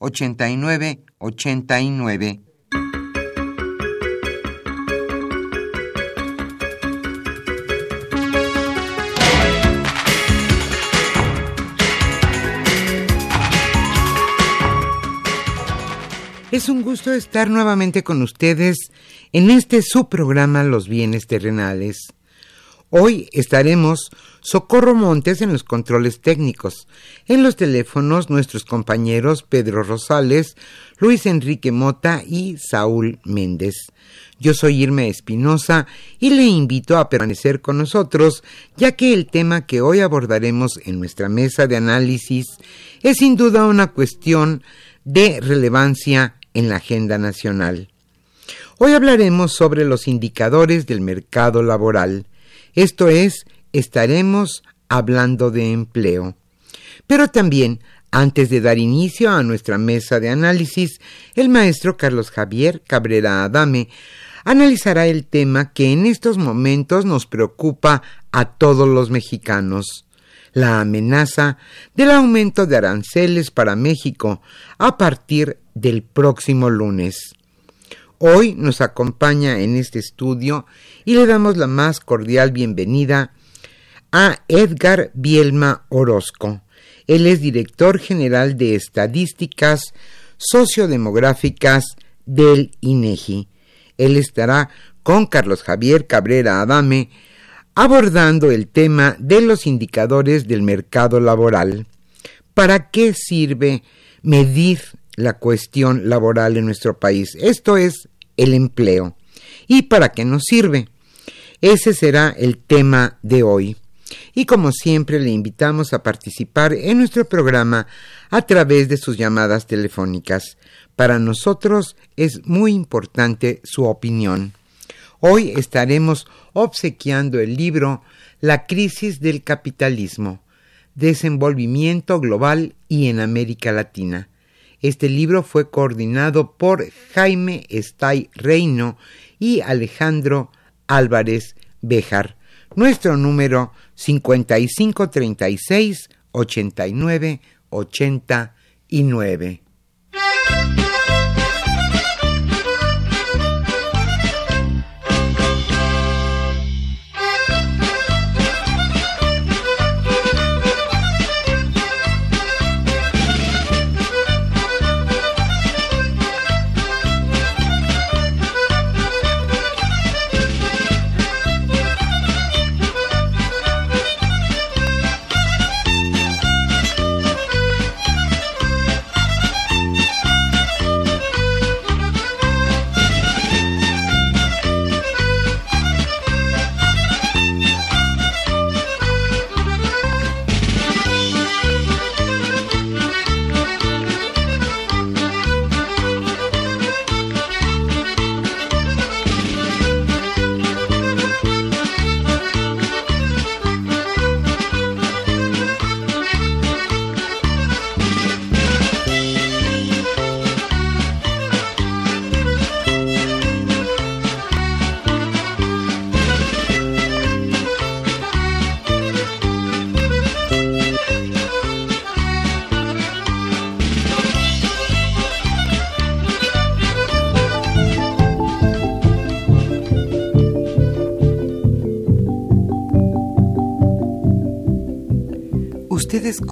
5536 8989. Es un gusto estar nuevamente con ustedes en este subprograma Los bienes terrenales. Hoy estaremos Socorro Montes en los controles técnicos. En los teléfonos nuestros compañeros Pedro Rosales, Luis Enrique Mota y Saúl Méndez. Yo soy Irma Espinosa y le invito a permanecer con nosotros, ya que el tema que hoy abordaremos en nuestra mesa de análisis es sin duda una cuestión de relevancia en la agenda nacional. Hoy hablaremos sobre los indicadores del mercado laboral, esto es, estaremos hablando de empleo. Pero también, antes de dar inicio a nuestra mesa de análisis, el maestro Carlos Javier Cabrera Adame analizará el tema que en estos momentos nos preocupa a todos los mexicanos la amenaza del aumento de aranceles para México a partir del próximo lunes. Hoy nos acompaña en este estudio y le damos la más cordial bienvenida a Edgar Bielma Orozco. Él es director general de Estadísticas Sociodemográficas del INEGI. Él estará con Carlos Javier Cabrera Adame abordando el tema de los indicadores del mercado laboral. ¿Para qué sirve medir la cuestión laboral en nuestro país? Esto es el empleo. ¿Y para qué nos sirve? Ese será el tema de hoy. Y como siempre le invitamos a participar en nuestro programa a través de sus llamadas telefónicas. Para nosotros es muy importante su opinión. Hoy estaremos obsequiando el libro La crisis del capitalismo, desenvolvimiento global y en América Latina. Este libro fue coordinado por Jaime Estay Reino y Alejandro Álvarez Béjar. Nuestro número 5536 89 89.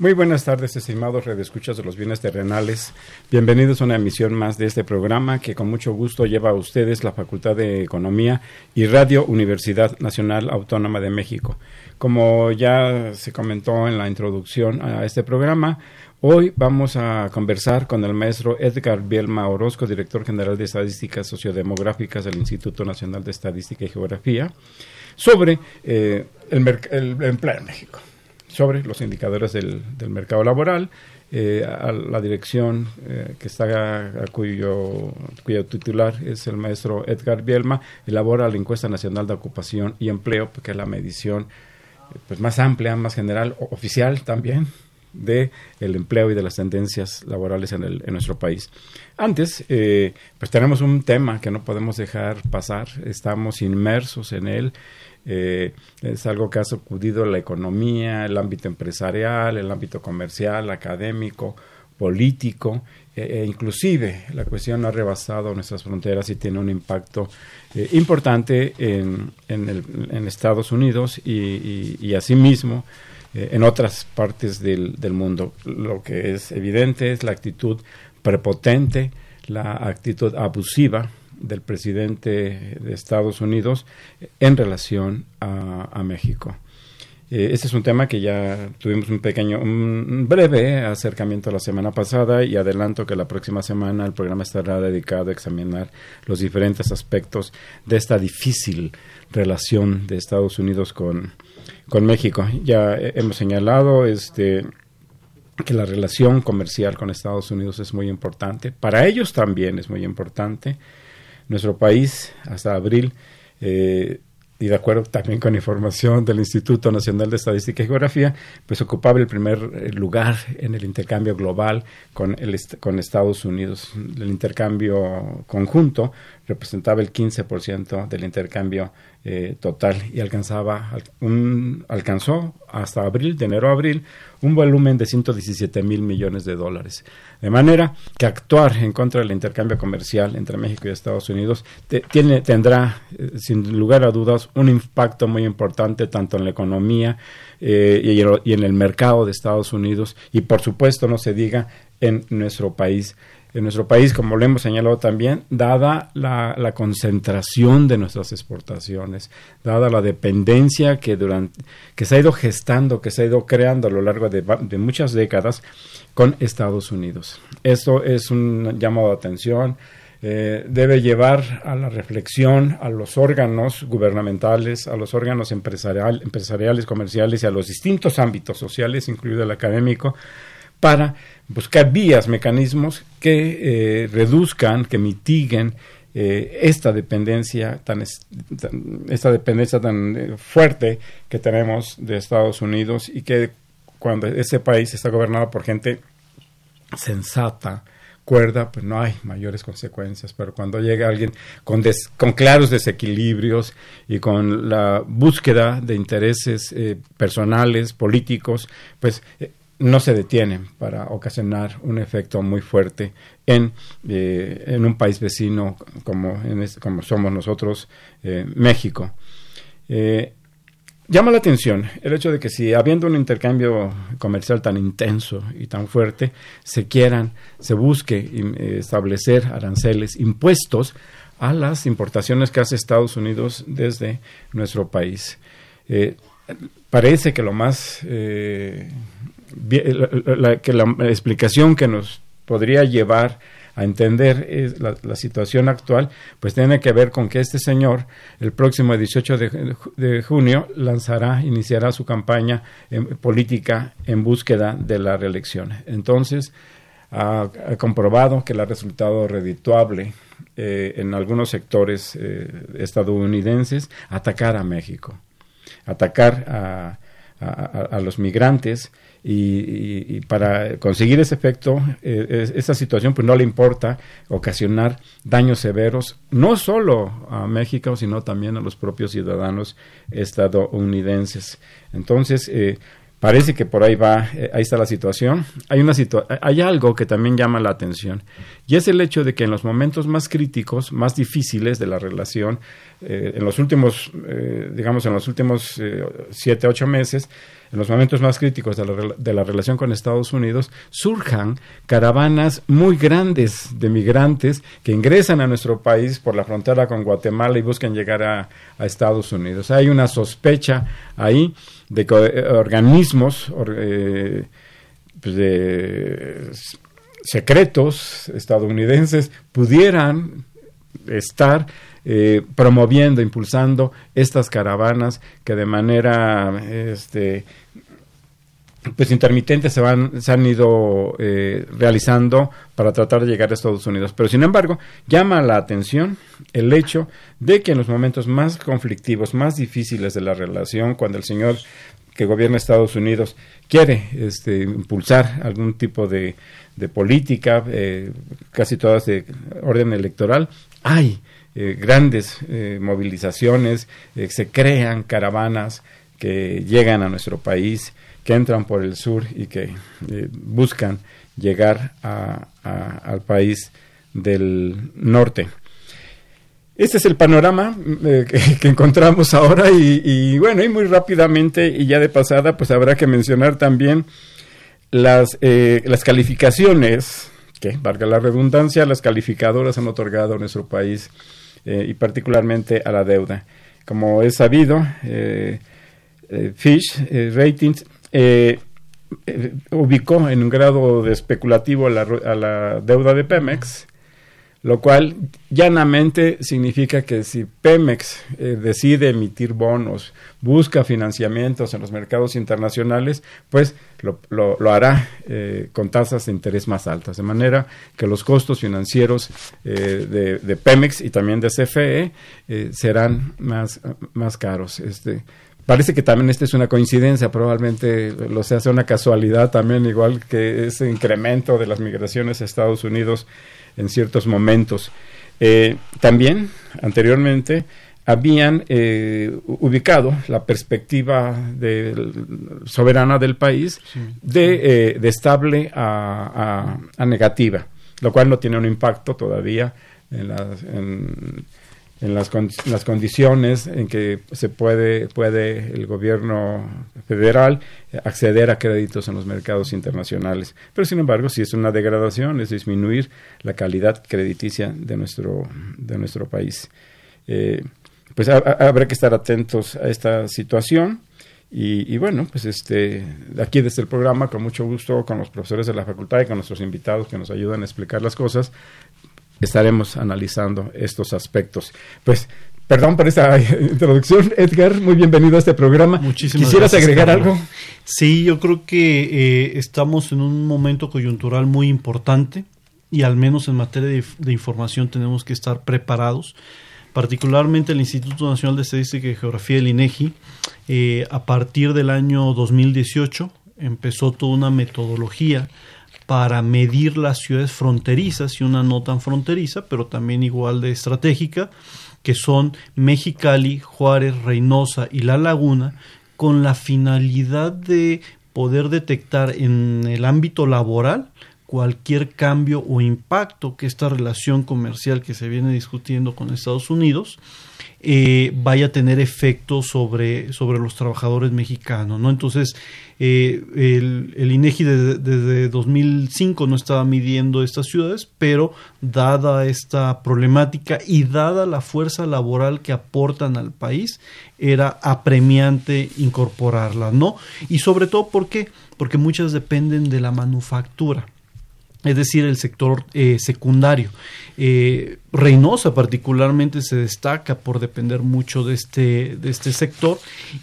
Muy buenas tardes, estimados redescuchas de los bienes terrenales. Bienvenidos a una emisión más de este programa que con mucho gusto lleva a ustedes la Facultad de Economía y Radio Universidad Nacional Autónoma de México. Como ya se comentó en la introducción a este programa, hoy vamos a conversar con el maestro Edgar Bielma Orozco, director general de Estadísticas Sociodemográficas del Instituto Nacional de Estadística y Geografía, sobre eh, el empleo en México sobre los indicadores del, mercado laboral. Eh, a la dirección eh, que está a, cuyo, cuyo titular es el maestro Edgar Bielma, elabora la encuesta nacional de ocupación y empleo, que es la medición eh, pues más amplia, más general, oficial también de el empleo y de las tendencias laborales en, el, en nuestro país. Antes, pues tenemos un tema que no podemos dejar pasar, estamos inmersos en él eh, es algo que ha sacudido la economía, el ámbito empresarial, el ámbito comercial, académico, político, e, e inclusive la cuestión ha rebasado nuestras fronteras y tiene un impacto eh, importante en, en, Estados Unidos y, y, asimismo eh, en otras partes del, del, mundo. Lo que es evidente es la actitud prepotente, la actitud abusiva del presidente de Estados Unidos en relación a, México. Eh, este es un tema que ya tuvimos un pequeño, un breve acercamiento la semana pasada y adelanto que la próxima semana el programa estará dedicado a examinar los diferentes aspectos de esta difícil relación de Estados Unidos con, con México. Ya hemos señalado este, que la relación comercial con Estados Unidos es muy importante. Para ellos también es muy importante. Nuestro país, hasta abril, eh, y de acuerdo también con información del Instituto Nacional de Estadística y Geografía, pues ocupaba el primer eh, lugar en el intercambio global con, el, con Estados Unidos. El intercambio conjunto representaba el 15% del intercambio eh, total y alcanzaba un, alcanzó hasta abril, de enero a abril, un volumen de 117 mil millones de dólares. De manera que actuar en contra del intercambio comercial entre México y Estados Unidos tiene, tendrá, eh, sin lugar a dudas, un impacto muy importante tanto en la economía eh, y en el mercado de Estados Unidos y, por supuesto, no se diga en nuestro país en nuestro país, como lo hemos señalado también, dada la, concentración de nuestras exportaciones, dada la dependencia que, durante, que se ha ido gestando, que se ha ido creando a lo largo de, muchas décadas con Estados Unidos. Esto es un llamado de atención, eh, debe llevar a la reflexión a los órganos gubernamentales, a los órganos empresarial, empresariales, comerciales y a los distintos ámbitos sociales, incluido el académico, para buscar vías, mecanismos que eh, reduzcan, que mitiguen eh, esta dependencia tan, esta dependencia tan eh, fuerte que tenemos de Estados Unidos y que cuando ese país está gobernado por gente sensata, cuerda, pues no hay mayores consecuencias, pero cuando llega alguien con, con claros desequilibrios y con la búsqueda de intereses personales, políticos, pues no se detienen para ocasionar un efecto muy fuerte en, eh, en un país vecino como, en como somos nosotros, eh, México. Eh, llama la atención el hecho de que si habiendo un intercambio comercial tan intenso y tan fuerte, se quieran, se busque establecer aranceles, impuestos a las importaciones que hace Estados Unidos desde nuestro país. parece que lo más la, que la explicación que nos podría llevar a entender la, situación actual, pues tiene que ver con que este señor, el próximo 18 de, junio, lanzará, iniciará su campaña política en búsqueda de la reelección. Entonces, ha, comprobado que le ha resultado redituable eh, en algunos sectores eh, estadounidenses atacar a México, atacar a, los migrantes y, para conseguir ese efecto, eh, esa situación pues no le importa ocasionar daños severos, no solo a México, sino también a los propios ciudadanos estadounidenses. Entonces, eh, Parece que por ahí va, eh, ahí está la situación. Hay, una hay algo que también llama la atención y es el hecho de que en los momentos más críticos, más difíciles de la relación, en los últimos, digamos, en los últimos siete, ocho meses, en los momentos más críticos de la, de la, relación con Estados Unidos, surjan caravanas muy grandes de migrantes que ingresan a nuestro país por la frontera con Guatemala y buscan llegar a, Estados Unidos. Hay una sospecha ahí de que eh, organismos eh, pues secretos estadounidenses pudieran estar eh, promoviendo, impulsando estas caravanas que de manera este, pues intermitentes se van se han ido eh, realizando para tratar de llegar a Estados Unidos. Pero sin embargo llama la atención el hecho de que en los momentos más conflictivos más difíciles de la relación cuando el señor que gobierna Estados Unidos quiere este, impulsar algún tipo de, de política eh, casi todas de orden electoral hay eh, grandes movilizaciones se crean caravanas que llegan a nuestro país que entran por el sur y que eh, buscan llegar al país del norte. Este es el panorama eh, que, encontramos ahora y, bueno, y muy rápidamente y ya de pasada, pues habrá que mencionar también las, eh, las calificaciones, que valga la redundancia, las calificadoras han otorgado a nuestro país y particularmente a la deuda. Como es sabido, Fish Ratings eh, eh, ubicó en un grado de especulativo a la, deuda de Pemex, lo cual llanamente significa que si Pemex eh, decide emitir bonos, busca financiamientos en los mercados internacionales, pues lo, lo, hará con tasas de interés más altas, de manera que los costos financieros de, de, Pemex y también de CFE serán más, más caros. Este, Parece que también esta es una coincidencia, probablemente lo sea, sea una casualidad también, igual que ese incremento de las migraciones a Estados Unidos en ciertos momentos. Eh, también, anteriormente, habían eh, ubicado la perspectiva soberana del país de, eh, de, estable a, a, negativa, lo cual no tiene un impacto todavía en, las, en en las, las condiciones en que se puede, puede el gobierno federal acceder a créditos en los mercados internacionales. Pero sin embargo, si es una degradación, es disminuir la calidad crediticia de nuestro, de nuestro país. Eh, pues habrá que estar atentos a esta situación. Y, y, bueno, pues este, aquí desde el programa, con mucho gusto, con los profesores de la facultad y con nuestros invitados que nos ayudan a explicar las cosas, estaremos analizando estos aspectos. Pues Perdón por esta introducción, Edgar. Muy bienvenido a este programa. Muchísimas ¿Quisieras agregar algo? Sí, yo creo que eh, estamos en un momento coyuntural muy importante y al menos en materia de, información tenemos que estar preparados. Particularmente el Instituto Nacional de Estadística y Geografía, el INEGI, eh, a partir del año 2018 empezó toda una metodología para medir las ciudades fronterizas y una no tan fronteriza, pero también igual de estratégica, que son Mexicali, Juárez, Reynosa y La Laguna, con la finalidad de poder detectar en el ámbito laboral cualquier cambio o impacto que esta relación comercial que se viene discutiendo con Estados Unidos eh, vaya a tener efecto sobre, sobre los trabajadores mexicanos. ¿no? Entonces, eh, el, INEGI desde, 2005 no estaba midiendo estas ciudades, pero dada esta problemática y dada la fuerza laboral que aportan al país, era apremiante incorporarla, ¿no? Y sobre todo, ¿por qué? Porque muchas dependen de la manufactura es decir, el sector eh, secundario. Eh, Reynosa particularmente se destaca por depender mucho de este, de este sector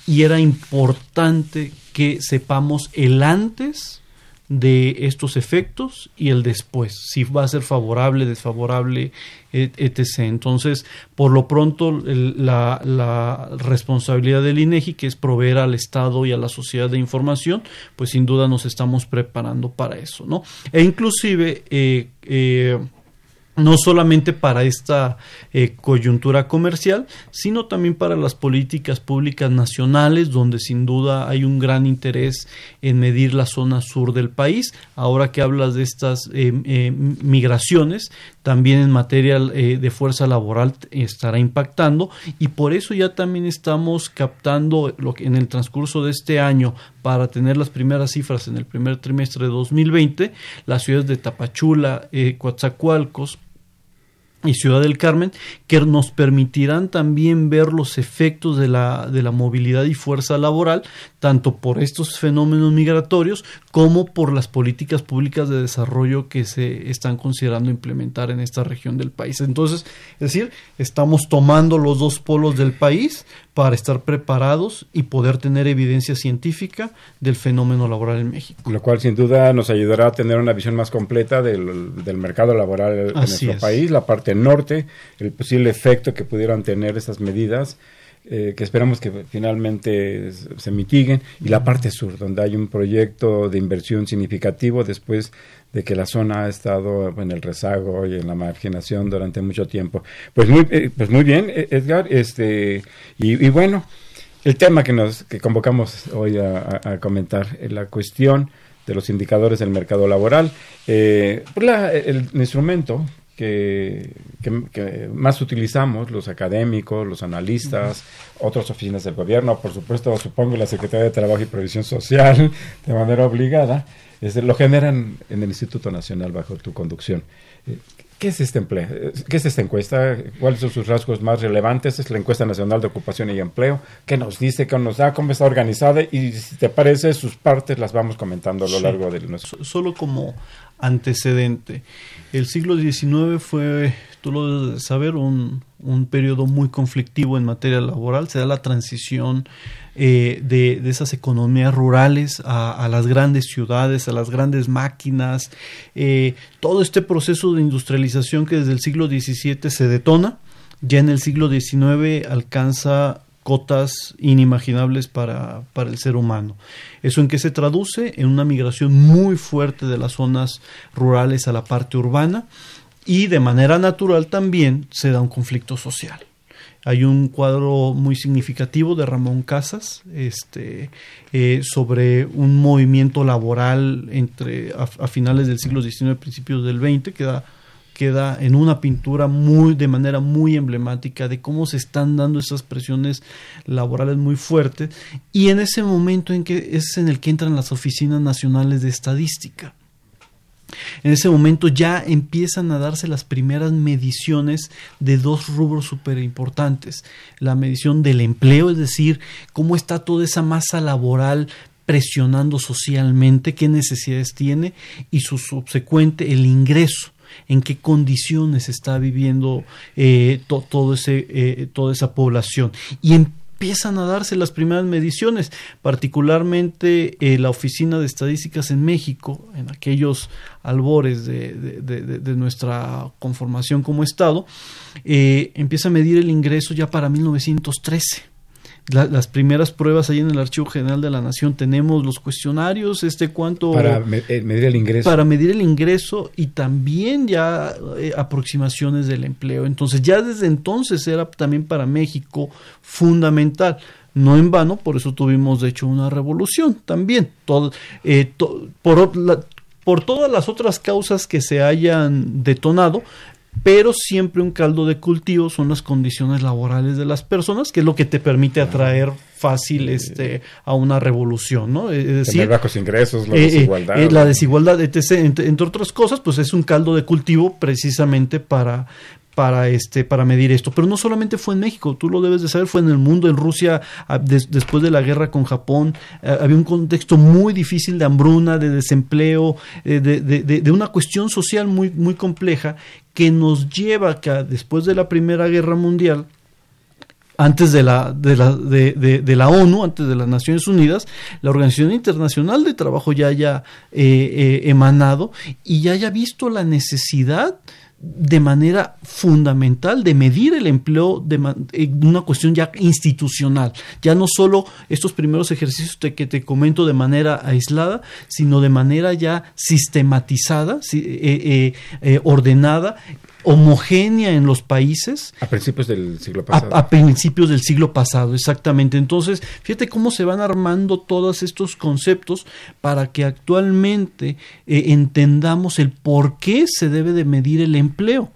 y era importante que sepamos el antes de estos efectos y el después, si va a ser favorable, desfavorable, etc. Entonces, por lo pronto, la, responsabilidad del INEGI, que es proveer al Estado y a la sociedad de información, pues sin duda nos estamos preparando para eso, ¿no? E inclusive, eh, eh, no solamente para esta eh, coyuntura comercial, sino también para las políticas públicas nacionales, donde sin duda hay un gran interés en medir la zona sur del país. Ahora que hablas de estas eh, eh, migraciones, también en materia de fuerza laboral estará impactando y por eso ya también estamos captando lo que en el transcurso de este año para tener las primeras cifras en el primer trimestre de 2020, las ciudades de Tapachula, Coatzacoalcos, y Ciudad del Carmen, que nos permitirán también ver los efectos de la, de la movilidad y fuerza laboral, tanto por estos fenómenos migratorios como por las políticas públicas de desarrollo que se están considerando implementar en esta región del país. Entonces, es decir, estamos tomando los dos polos del país para estar preparados y poder tener evidencia científica del fenómeno laboral en México. Lo cual sin duda nos ayudará a tener una visión más completa del, mercado laboral en nuestro país, la parte norte, el posible efecto que pudieran tener estas medidas eh, que esperamos que finalmente se mitiguen, y la parte sur, donde hay un proyecto de inversión significativo después de que la zona ha estado en el rezago y en la marginación durante mucho tiempo. Pues muy, eh, pues muy bien, e-, Edgar, este, y, bueno, el tema que nos que convocamos hoy a, comentar, es la cuestión de los indicadores del mercado laboral. Eh, pues el instrumento que, más utilizamos, los académicos, los analistas, otras oficinas del gobierno, por supuesto, supongo la Secretaría de Trabajo y Previsión Social, de manera obligada, es, lo generan en el Instituto Nacional bajo tu conducción. Eh, ¿Qué es este empleo? ¿Qué es esta encuesta? ¿Cuáles son sus rasgos más relevantes? Es la encuesta nacional de ocupación y empleo. ¿Qué nos dice? ¿Qué nos da? ¿Cómo está organizada? Y si te parece, sus partes las vamos comentando a lo largo de nuestro. Solo como antecedente. El siglo XIX fue, tú lo debes saber, un, un periodo muy conflictivo en materia laboral. Se da la transición eh, de, esas economías rurales a, a, las grandes ciudades, a las grandes máquinas. Eh, todo este proceso de industrialización que desde el siglo XVII se detona, ya en el siglo XIX alcanza cotas inimaginables para, para, el ser humano. ¿Eso en qué se traduce? En una migración muy fuerte de las zonas rurales a la parte urbana y de manera natural también se da un conflicto social. Hay un cuadro muy significativo de Ramón Casas este, eh, sobre un movimiento laboral entre a, finales del siglo XIX, principios del XX, que da queda en una pintura muy de manera muy emblemática de cómo se están dando esas presiones laborales muy fuertes y en ese momento en que es en el que entran las oficinas nacionales de estadística. En ese momento ya empiezan a darse las primeras mediciones de dos rubros súper importantes. La medición del empleo, es decir, cómo está toda esa masa laboral presionando socialmente, qué necesidades tiene, y su subsecuente, el ingreso en qué condiciones está viviendo eh, eh, toda esa población. Y empiezan a darse las primeras mediciones, particularmente eh, la Oficina de Estadísticas en México, en aquellos albores de, de nuestra conformación como Estado, empieza a medir el ingreso ya para 1913 las primeras pruebas ahí en el Archivo General de la Nación tenemos los cuestionarios, este cuánto... Para eh, medir el ingreso. Para medir el ingreso y también ya eh, aproximaciones del empleo. Entonces ya desde entonces era también para México fundamental. No en vano, por eso tuvimos de hecho una revolución también. Todo, eh, por, por todas las otras causas que se hayan detonado, pero siempre un caldo de cultivo son las condiciones laborales de las personas, que es lo que te permite atraer fácil este a una revolución, ¿no? Es decir, Tener bajos ingresos, la eh, eh, desigualdad. Eh, la desigualdad, entre, entre, otras cosas, pues es un caldo de cultivo precisamente para, para este para medir esto. Pero no solamente fue en México tú lo debes de saber fue en el mundo en Rusia después de la guerra con Japón. Había un contexto muy difícil de hambruna de desempleo de, de, de, una cuestión social muy muy compleja que nos lleva que después de la Primera Guerra Mundial antes de la, de la, de, la ONU, antes de las Naciones Unidas, la Organización Internacional de Trabajo ya haya eh, eh, emanado y ya haya visto la necesidad de manera fundamental de medir el empleo de, eh, una cuestión ya institucional, ya no solo estos primeros ejercicios que te comento de manera aislada, sino de manera ya sistematizada, ordenada homogénea en los países. A principios del siglo pasado. A, principios del siglo pasado, exactamente. Entonces, fíjate cómo se van armando todos estos conceptos para que actualmente eh, entendamos el por qué se debe de medir el empleo.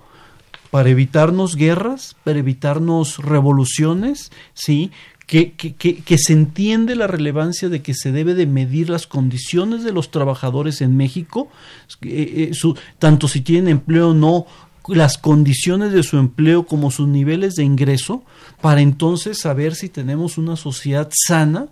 Para evitarnos guerras, para evitarnos revoluciones, ¿sí? Que, que, que, se entiende la relevancia de que se debe de medir las condiciones de los trabajadores en México, eh, eh, su, tanto si tienen empleo o no, las condiciones de su empleo como sus niveles de ingreso para entonces saber si tenemos una sociedad sana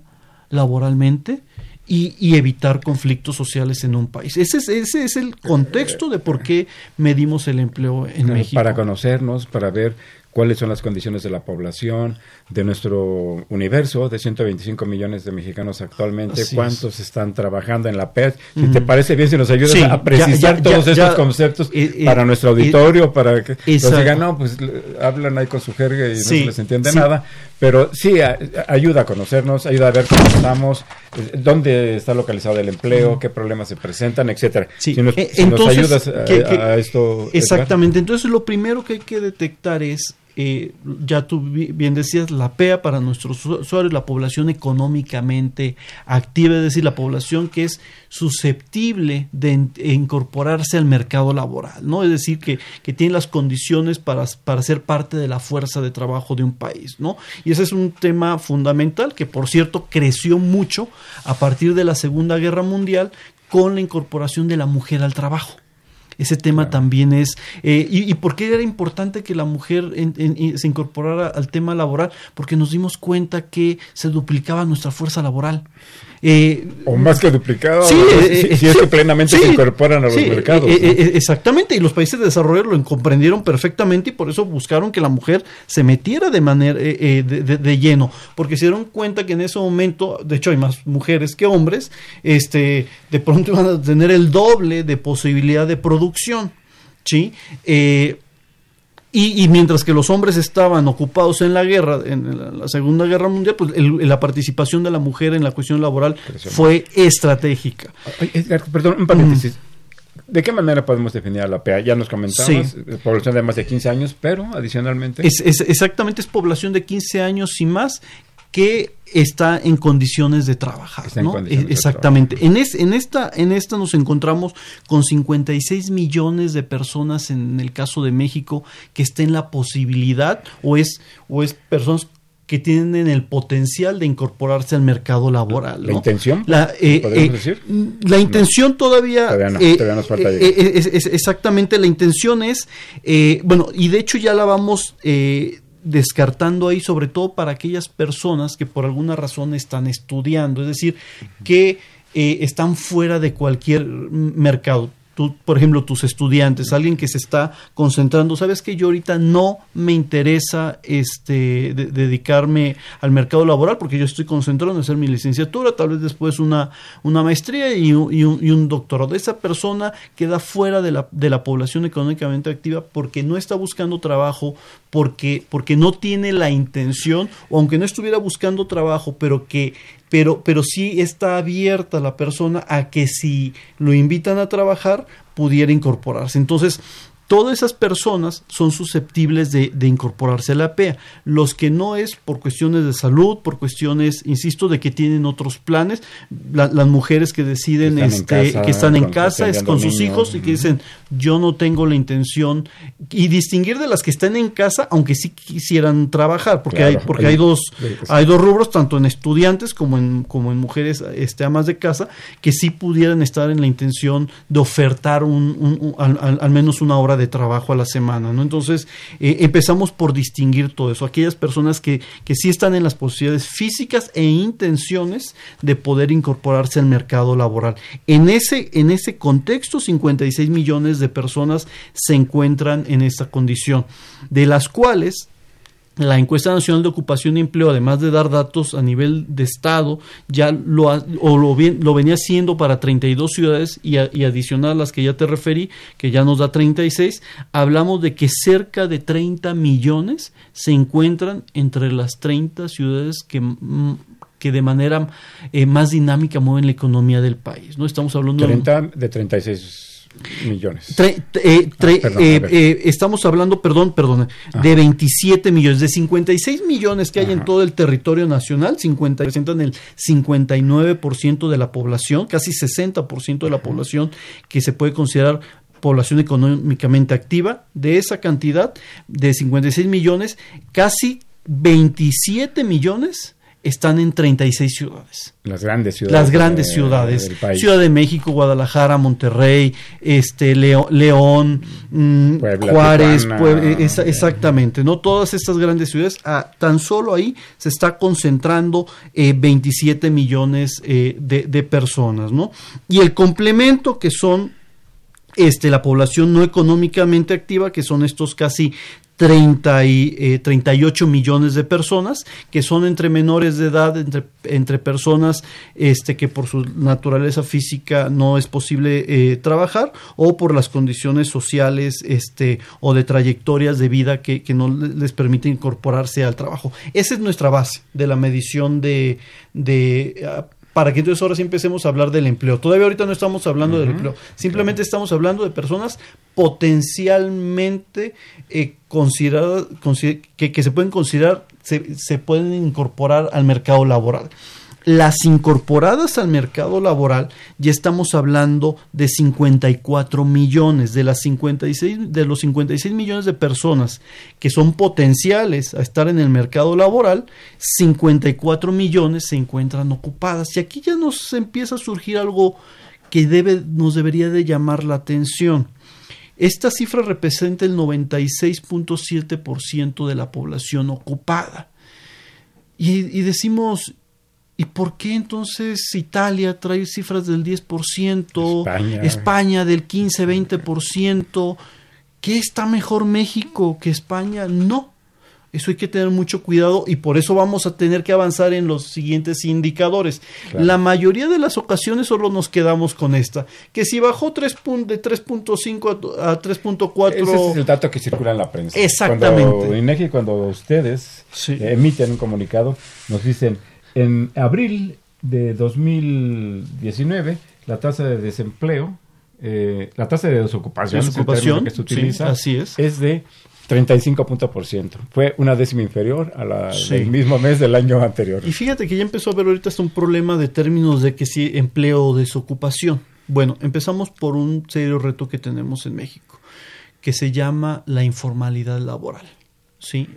laboralmente y, evitar conflictos sociales en un país. Ese es, ese es el contexto de por qué medimos el empleo en México. Para conocernos, para ver cuáles son las condiciones de la población, de nuestro universo de 125 millones de mexicanos actualmente, cuántos están trabajando en la PET. Si te parece bien, si nos ayudas a precisar todos estos conceptos eh, eh, para nuestro auditorio, para que nos digan, no, pues hablan ahí con su jerga y no se les entiende nada. Pero sí, ayuda a conocernos, ayuda a ver cómo estamos, eh, dónde está localizado el empleo, qué problemas se presentan, etcétera. Si nos, ayudas a, esto. Exactamente. Entonces, lo primero que hay que detectar es eh, ya tú bien decías, la PEA para nuestros usuarios, la población económicamente activa, es decir, la población que es susceptible de, incorporarse al mercado laboral, ¿no? Es decir, que, que tiene las condiciones para, para ser parte de la fuerza de trabajo de un país, ¿no? Y ese es un tema fundamental que, por cierto, creció mucho a partir de la Segunda Guerra Mundial con la incorporación de la mujer al trabajo. Ese tema también es... Eh, y, por qué era importante que la mujer se incorporara al tema laboral? Porque nos dimos cuenta que se duplicaba nuestra fuerza laboral. Eh, o más que duplicado, si, eh, es que plenamente se incorporan a los mercados. exactamente, y los países desarrollados lo comprendieron perfectamente y por eso buscaron que la mujer se metiera de manera de, de, lleno, porque se dieron cuenta que en ese momento, de hecho hay más mujeres que hombres, este, de pronto iban a tener el doble de posibilidad de producción ¿sí? Eh, y, mientras que los hombres estaban ocupados en la guerra, en la, Segunda Guerra Mundial, pues la participación de la mujer en la cuestión laboral fue estratégica. perdón, un paréntesis. ¿De qué manera podemos definir a la PEA? Ya nos comentamos, población de más de 15 años, pero adicionalmente... Es, exactamente, es población de 15 años y más que está en condiciones de trabajar. Exactamente. En, en, esta, en esta nos encontramos con 56 millones de personas en el caso de México que estén la posibilidad o es, o es personas que tienen el potencial de incorporarse al mercado laboral. ¿La intención? La, eh, eh, decir? la intención todavía... Todavía, eh, todavía nos falta exactamente, la intención es, bueno, y de hecho ya la vamos descartando ahí sobre todo para aquellas personas que por alguna razón están estudiando, es decir, que eh, están fuera de cualquier mercado por ejemplo, tus estudiantes, alguien que se está concentrando, sabes que yo ahorita no me interesa este, dedicarme al mercado laboral porque yo estoy concentrado en hacer mi licenciatura, tal vez después una, una maestría y un, y, un, doctorado. Esa persona queda fuera de la, de la población económicamente activa porque no está buscando trabajo, porque, porque no tiene la intención, o aunque no estuviera buscando trabajo, pero que pero, pero sí está abierta la persona a que si lo invitan a trabajar pudiera incorporarse. Entonces, todas esas personas son susceptibles de, incorporarse a la PEA. Los que no es por cuestiones de salud, por cuestiones, insisto, de que tienen otros planes, las mujeres que deciden este, que están en casa es con sus hijos y que dicen yo no tengo la intención y distinguir de las que están en casa, aunque sí quisieran trabajar, porque hay porque hay, dos hay dos rubros tanto en estudiantes como en como en mujeres este amas de casa que sí pudieran estar en la intención de ofertar un, al menos una de trabajo a la semana, ¿no? Entonces, eh, empezamos por distinguir todo eso, aquellas personas que, que sí están en las posibilidades físicas e intenciones de poder incorporarse al mercado laboral. En ese, en ese contexto, 56 millones de personas se encuentran en esta condición, de las cuales la encuesta nacional de ocupación y empleo, además de dar datos a nivel de estado, ya lo o lo, venía haciendo para 32 ciudades y, y adicional a las que ya te referí, que ya nos da 36, hablamos de que cerca de 30 millones se encuentran entre las 30 ciudades que que de manera eh, más dinámica mueven la economía del país. ¿no? Estamos hablando 30 de 36 millones. Eh, ah, eh, eh, estamos hablando, perdón, perdón, de 27 millones, de 56 millones que hay en todo el territorio nacional, 50 representan el 59% de la población, casi 60% de la población que se puede considerar población económicamente activa. De esa cantidad de 56 millones, casi 27 millones están en 36 ciudades. Las grandes ciudades. Las grandes ciudades. Ciudad de México, Guadalajara, Monterrey, este León, mm, Juárez, exactamente, ¿no? Todas estas grandes ciudades, ah, tan solo ahí se está concentrando 27 eh, millones eh, de, de personas, ¿no? Y el complemento que son este, la población no económicamente activa, que son estos casi 30 y, 38 eh, millones de personas que son entre menores de edad, entre, entre personas este, que por su naturaleza física no es posible eh, trabajar o por las condiciones sociales este, o de trayectorias de vida que, que, no les permiten incorporarse al trabajo. Esa es nuestra base de la medición de, de ah, para que entonces ahora sí empecemos a hablar del empleo. Todavía ahorita no estamos hablando del empleo, simplemente estamos hablando de personas potencialmente eh, consideradas, que, que, se pueden considerar, se, se pueden incorporar al mercado laboral. Las incorporadas al mercado laboral ya estamos hablando de 54 millones, de, las 56, de los 56 millones de personas que son potenciales a estar en el mercado laboral, 54 millones se encuentran ocupadas. Y aquí ya nos empieza a surgir algo que debe, nos debería de llamar la atención. Esta cifra representa el 96.7% de la población ocupada. Y, y decimos, ¿Y por qué entonces Italia trae cifras del 10%, España, España del 15-20%? ¿Qué está mejor México que España? No. Eso hay que tener mucho cuidado y por eso vamos a tener que avanzar en los siguientes indicadores. La mayoría de las ocasiones solo nos quedamos con esta, que si bajó 3 de 3.5 a, 3.4... Ese es el dato que circula en la prensa. Exactamente. Cuando INEGI, cuando ustedes emiten un comunicado, nos dicen en abril de 2019, la tasa de desempleo, eh, la tasa de desocupación, desocupación que se utiliza, así es. es de 35%. Fue una décima inferior a la del mismo mes del año anterior. Y fíjate que ya empezó a haber ahorita hasta un problema de términos de que si empleo o desocupación. Bueno, empezamos por un serio reto que tenemos en México, que se llama la informalidad laboral. ¿sí?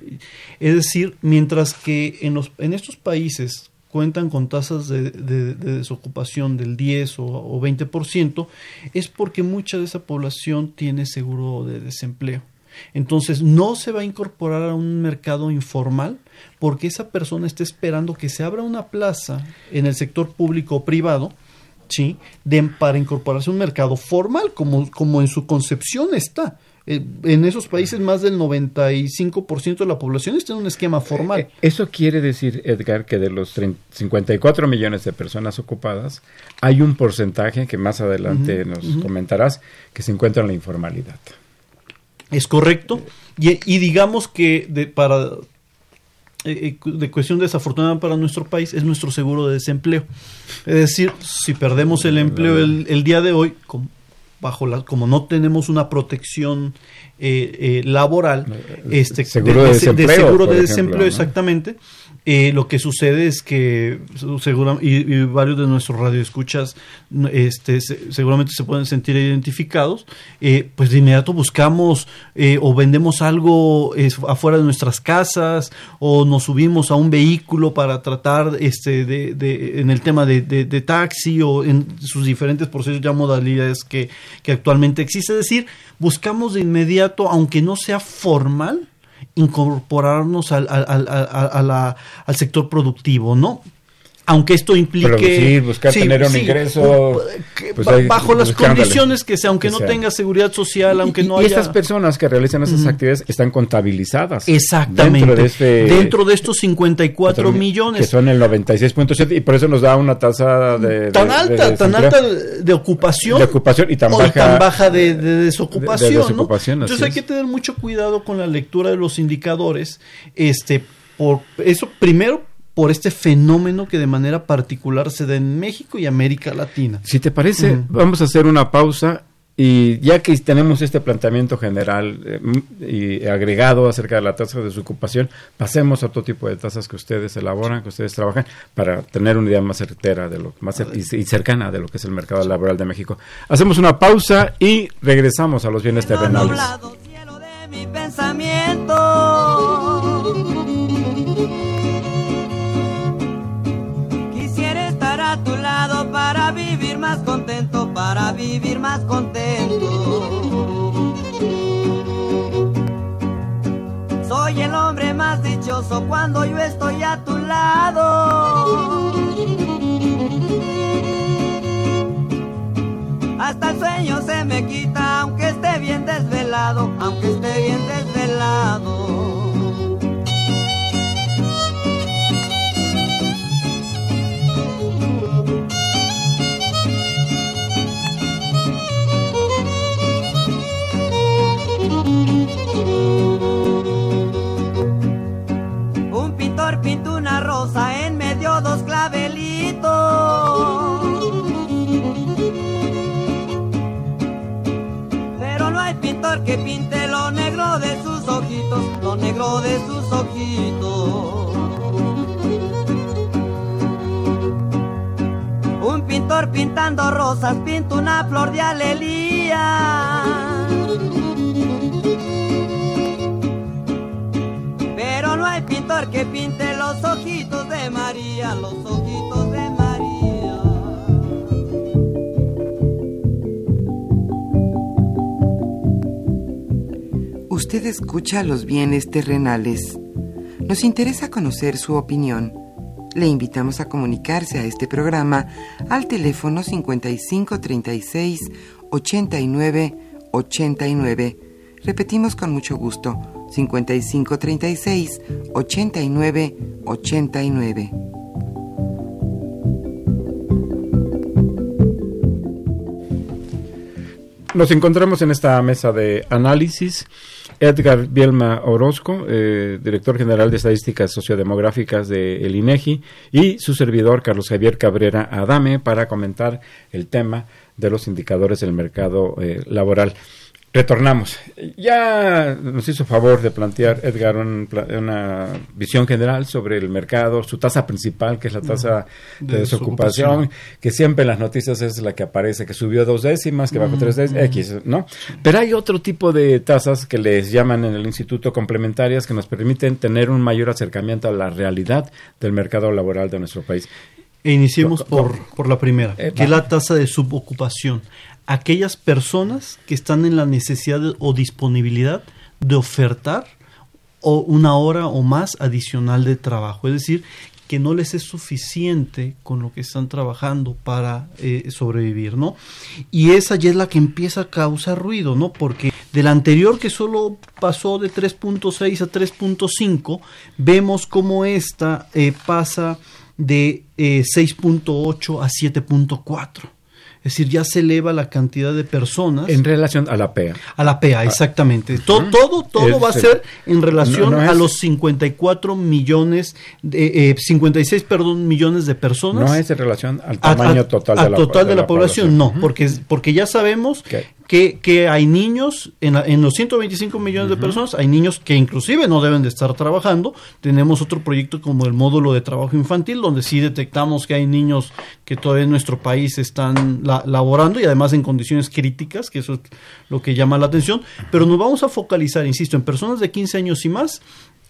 Es decir, mientras que en, los, en estos países cuentan con tasas de, desocupación del 10 o, o 20%, es porque mucha de esa población tiene seguro de desempleo. Entonces no se va a incorporar a un mercado informal porque esa persona está esperando que se abra una plaza en el sector público o privado ¿sí? para incorporarse a un mercado formal como, como en su concepción está. Eh, en esos países más del 95% de la población está en un esquema formal. Eh, eso quiere decir, Edgar, que de los 54 millones de personas ocupadas, hay un porcentaje que más adelante nos comentarás que se encuentra en la informalidad. Es correcto. Y, digamos que de, para eh, de cuestión desafortunada para nuestro país es nuestro seguro de desempleo. Es decir, si perdemos el empleo el, el día de hoy, bajo la, como no tenemos una protección eh, eh, laboral, este, seguro de, desempleo, seguro de desempleo exactamente, eh, lo que sucede es que segura, y, varios de nuestros radioescuchas este, seguramente se pueden sentir identificados, eh, pues de inmediato buscamos eh, o vendemos algo afuera de nuestras casas o nos subimos a un vehículo para tratar este, de, de en el tema de, de, taxi o en sus diferentes procesos ya modalidades que, que actualmente existe. Es decir, buscamos de inmediato, aunque no sea formal, incorporarnos al, al, al, al sector productivo, ¿no? Aunque esto implique Producir, buscar tener un ingreso pues bajo las condiciones que sea, aunque no tenga seguridad social, aunque no y haya... estas personas que realizan esas actividades están contabilizadas. Exactamente. Dentro de, este, dentro de estos 54 millones. Que son el 96.7 y por eso nos da una tasa de... Tan alta, tan alta de ocupación. De ocupación y tan baja, tan baja de, desocupación. Entonces hay que tener mucho cuidado con la lectura de los indicadores. Este, por eso, primero, por este fenómeno que de manera particular se da en México y América Latina. Si te parece, vamos a hacer una pausa y ya que tenemos este planteamiento general eh, y agregado acerca de la tasa de desocupación, pasemos a otro tipo de tasas que ustedes elaboran, que ustedes trabajan, para tener una idea más certera de lo más y, cercana de lo que es el mercado laboral de México. Hacemos una pausa y regresamos a los bienes terrenales. Más contento, para vivir más contento. Soy el hombre más dichoso cuando yo estoy a tu lado. Hasta el sueño se me quita, aunque esté bien desvelado, aunque esté bien desvelado. Clavelitos. Pero no hay pintor que pinte lo negro de sus ojitos, lo negro de sus ojitos. Un pintor pintando rosas pinta una flor de alelía. Pintor que pinte los ojitos de María, los ojitos de María. Usted escucha los bienes terrenales. Nos interesa conocer su opinión. Le invitamos a comunicarse a este programa al teléfono 5536 89 89. Repetimos con mucho gusto 5536 89 89. Nos encontramos en esta mesa de análisis. Edgar Bielma Orozco, eh, director general de Estadísticas Sociodemográficas de el INEGI, y su servidor Carlos Javier Cabrera Adame para comentar el tema de los indicadores del mercado eh, laboral. Retornamos. Ya nos hizo favor de plantear, Edgar, una visión general sobre el mercado, su tasa principal, que es la tasa de, desocupación, que siempre en las noticias es la que aparece, que subió dos décimas, que bajó tres décimas, X, ¿no? Pero hay otro tipo de tasas que les llaman en el instituto complementarias que nos permiten tener un mayor acercamiento a la realidad del mercado laboral de nuestro país. E iniciemos por, por la primera, eh, que es la tasa de subocupación aquellas personas que están en la necesidad o disponibilidad de ofertar o una hora o más adicional de trabajo. Es decir, que no les es suficiente con lo que están trabajando para eh, sobrevivir, ¿no? Y esa ya es la que empieza a causar ruido, ¿no? Porque del anterior que solo pasó de 3.6 a 3.5, vemos cómo esta eh, pasa de 6.8 eh, a 7.4. Es decir, ya se eleva la cantidad de personas. En relación a la PEA. A la PEA, exactamente. todo, todo, todo va a ser en relación a los 54 millones, de, 56, eh, perdón, millones de personas. No es en relación al tamaño total, de, la, total de, la, población, no, porque, porque ya sabemos que, que, hay niños, en, en, los 125 millones de personas, hay niños que inclusive no deben de estar trabajando. Tenemos otro proyecto como el módulo de trabajo infantil, donde sí detectamos que hay niños que todavía en nuestro país están laborando y además en condiciones críticas, que eso es lo que llama la atención, pero nos vamos a focalizar, insisto, en personas de 15 años y más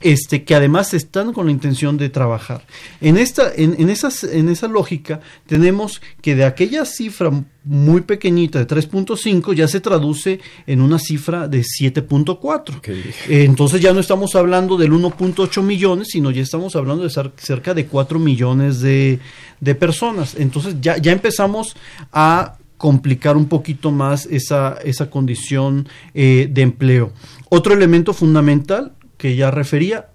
este, que además están con la intención de trabajar. En esta, en, en, esas, en esa lógica, tenemos que de aquella cifra muy pequeñita de 3.5 ya se traduce en una cifra de 7.4. Okay. Entonces ya no estamos hablando del 1.8 millones, sino ya estamos hablando de cerca de 4 millones de, de personas. Entonces ya, ya empezamos a complicar un poquito más esa, esa condición eh, de empleo. Otro elemento fundamental que ya refería,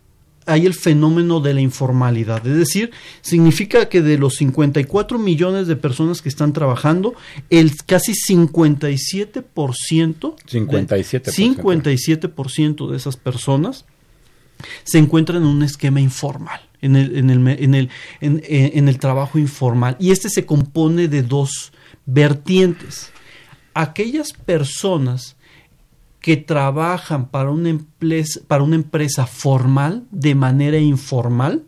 hay el fenómeno de la informalidad. Es decir, significa que de los 54 millones de personas que están trabajando, el casi 57%, 57%, 57 de esas personas se encuentran en un esquema informal, en el, en el, en el, en, en el trabajo informal. Y este se compone de dos vertientes. Aquellas personas que trabajan para una, empresa, para una empresa formal de manera informal,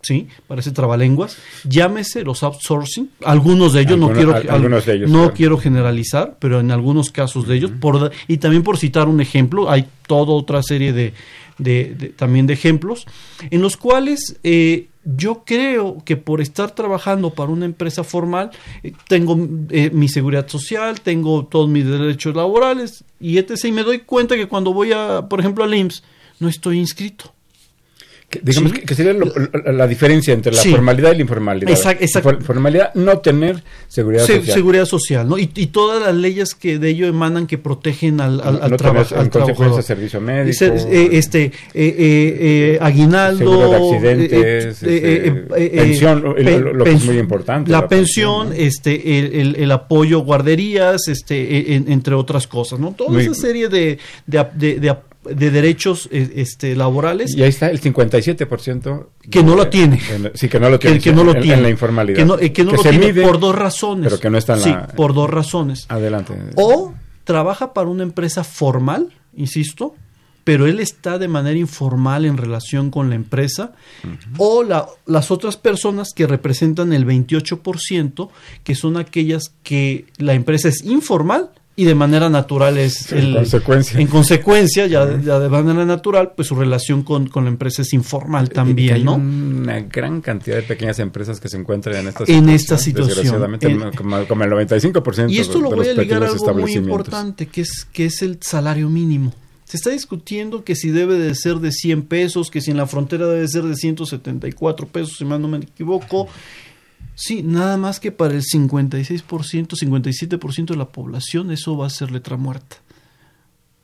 ¿sí? Parece trabalenguas, llámese los outsourcing, algunos de ellos, algunos, no, quiero, al, algunos de ellos, no claro. quiero generalizar, pero en algunos casos de ellos, uh -huh. por, y también por citar un ejemplo, hay toda otra serie de, de, de también de ejemplos, en los cuales eh, yo creo que por estar trabajando para una empresa formal, eh, tengo eh, mi seguridad social, tengo todos mis derechos laborales y etc. Y me doy cuenta que cuando voy a, por ejemplo, al IMSS, no estoy inscrito. Digamos ¿Sí? que, que, sería lo, la, la, diferencia entre la sí. formalidad y la informalidad. Formalidad, no tener seguridad Se, social. Seguridad social, ¿no? Y, y, todas las leyes que de ello emanan que protegen al, al, no, al, no traba, al trabajador. servicio médico. Este, este eh, eh, aguinaldo. Seguro de accidentes. Eh, pensión, pe, lo, lo, que es muy importante. La, la pensión, pensión, este, el, el, el, apoyo guarderías, este, en, entre otras cosas, ¿no? Toda muy, esa serie de, de, de, de de derechos este, laborales. Y ahí está el 57%. Que no lo tiene. En, sí, que no lo tiene. Que, que no lo en, tiene. En la informalidad. Que no, eh, que no que lo se tiene mide, por dos razones. Pero que no está en sí, la... por dos razones. Adelante. O trabaja para una empresa formal, insisto, pero él está de manera informal en relación con la empresa, uh -huh. o la, las otras personas que representan el 28%, que son aquellas que la empresa es informal y de manera natural es en el, consecuencia. en consecuencia ya, ya, de manera natural pues su relación con, con la empresa es informal también hay no una gran cantidad de pequeñas empresas que se encuentran en esta en situación, esta situación. desgraciadamente el, como, como, el 95% y esto de, lo de voy a ligar a algo muy importante que es que es el salario mínimo. Se está discutiendo que si debe de ser de 100 pesos, que si en la frontera debe ser de 174 pesos, si mal no me equivoco. Sí, nada más que para el 56%, 57% de la población eso va a ser letra muerta.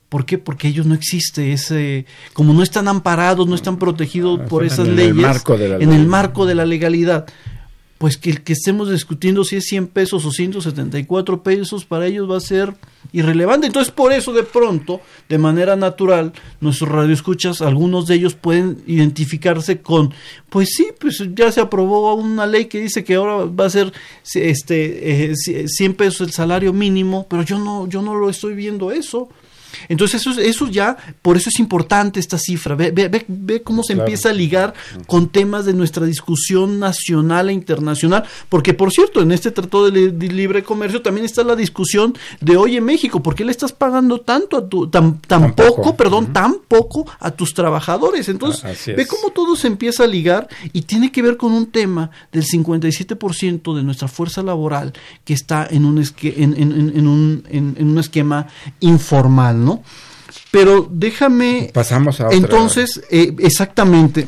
¿Por qué? Porque ellos no existe ese, como no están amparados, no están protegidos por esas en leyes, el marco de la en ley. el marco de la legalidad pues que el que estemos discutiendo si es 100 pesos o 174 pesos para ellos va a ser irrelevante. Entonces, por eso de pronto, de manera natural, nuestros radioescuchas, algunos de ellos pueden identificarse con, pues sí, pues ya se aprobó una ley que dice que ahora va a ser este eh, 100 pesos el salario mínimo, pero yo no yo no lo estoy viendo eso. Entonces eso, eso ya, por eso es importante esta cifra. Ve, ve, ve cómo se claro. empieza a ligar con temas de nuestra discusión nacional e internacional. Porque, por cierto, en este Tratado de, de Libre Comercio también está la discusión de, oye, México, ¿por qué le estás pagando tanto a tu, tan, tan poco, perdón, uh -huh. tan poco a tus trabajadores? Entonces, ah, ve cómo todo se empieza a ligar y tiene que ver con un tema del 57% de nuestra fuerza laboral que está en un, esque, en, en, en, un, en un esquema informal. ¿no? Pero déjame. Pasamos a otra. Entonces, eh, exactamente.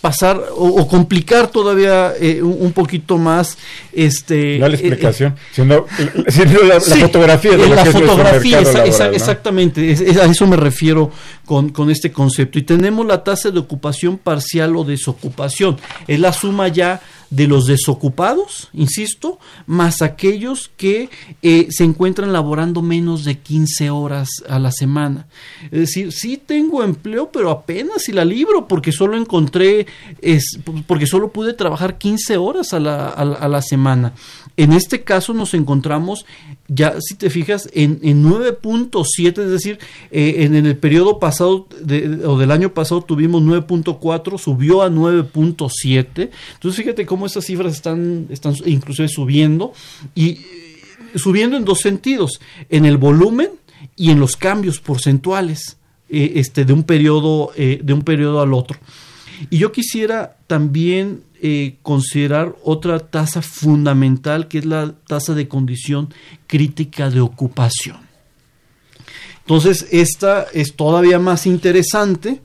Pasar o, o complicar todavía eh, un, poquito más este no la explicación, eh, sino, sino la, sí, la, fotografía de la fotografía, laboral, ¿no? exactamente, es, es, a eso me refiero con, con este concepto. Y tenemos la tasa de ocupación parcial o desocupación, es la suma ya de los desocupados, insisto, más aquellos que eh, se encuentran laborando menos de 15 horas a la semana. Es decir, sí tengo empleo, pero apenas si la libro, porque solo encontré, es, porque solo pude trabajar 15 horas a la, a, a la semana. En este caso nos encontramos, ya si te fijas, en, en 9.7, es decir, eh, en, el periodo pasado o del año pasado tuvimos 9.4, subió a 9.7. Entonces fíjate cómo estas cifras están, están inclusive subiendo y subiendo en dos sentidos, en el volumen y en los cambios porcentuales. eh, este, de un periodo, eh, de un periodo al otro. Y yo quisiera también eh, considerar otra tasa fundamental que es la tasa de condición crítica de ocupación. Entonces, esta es todavía más interesante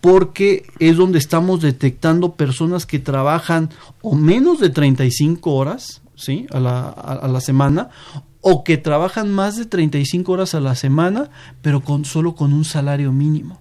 porque es donde estamos detectando personas que trabajan o menos de 35 horas ¿sí? a, la, a la semana o que trabajan más de 35 horas a la semana, pero con solo con un salario mínimo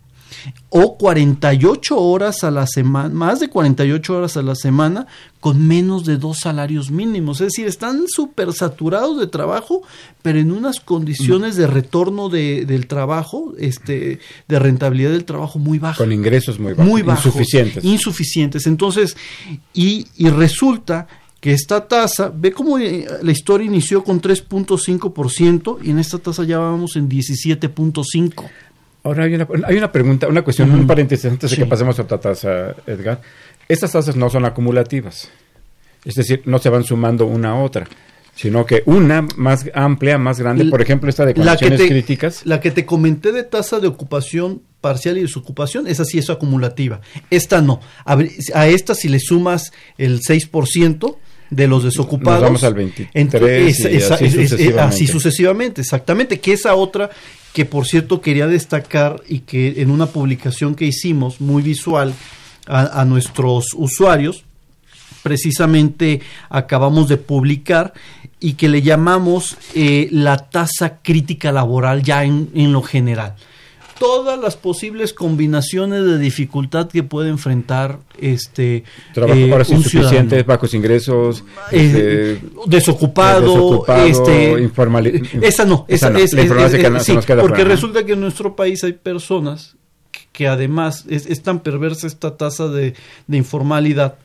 o 48 horas a la semana, más de 48 horas a la semana, con menos de dos salarios mínimos. Es decir, están súper saturados de trabajo, pero en unas condiciones de retorno de, del trabajo, este, de rentabilidad del trabajo muy bajas. Con ingresos muy bajos. Muy bajos. Insuficientes. Insuficientes. Entonces, y, y resulta que esta tasa, ve cómo eh, la historia inició con 3.5% y en esta tasa ya vamos en 17.5%. Ahora hay una, hay una pregunta, una cuestión, un paréntesis antes de que pasemos a otra tasa, Edgar. Estas tasas no son acumulativas, es decir, no se van sumando una a otra, sino que una más amplia, más grande, por ejemplo, esta de la condiciones te, críticas. la que te comenté de tasa de ocupación parcial y desocupación, esa sí es acumulativa. Esta no. A, esta si le sumas el 6% de los desocupados. Nos vamos al 23 entonces, y esa- así es- es- sucesivamente. así sucesivamente, exactamente. Que esa otra que por cierto quería destacar y que en una publicación que hicimos muy visual a, nuestros usuarios, precisamente acabamos de publicar y que le llamamos eh, la tasa crítica laboral ya en, en lo general. Todas las posibles combinaciones de dificultad que puede enfrentar este Trabajo, eh, insuficientes, bajos ingresos, Eh, este, desocupado, desocupado, este, informal- esa no, esa esa, no, es, la es- no- sí, nos queda porque fuera, ¿no? resulta que en nuestro país hay personas que, que además es, tan perversa esta tasa de, de informalidad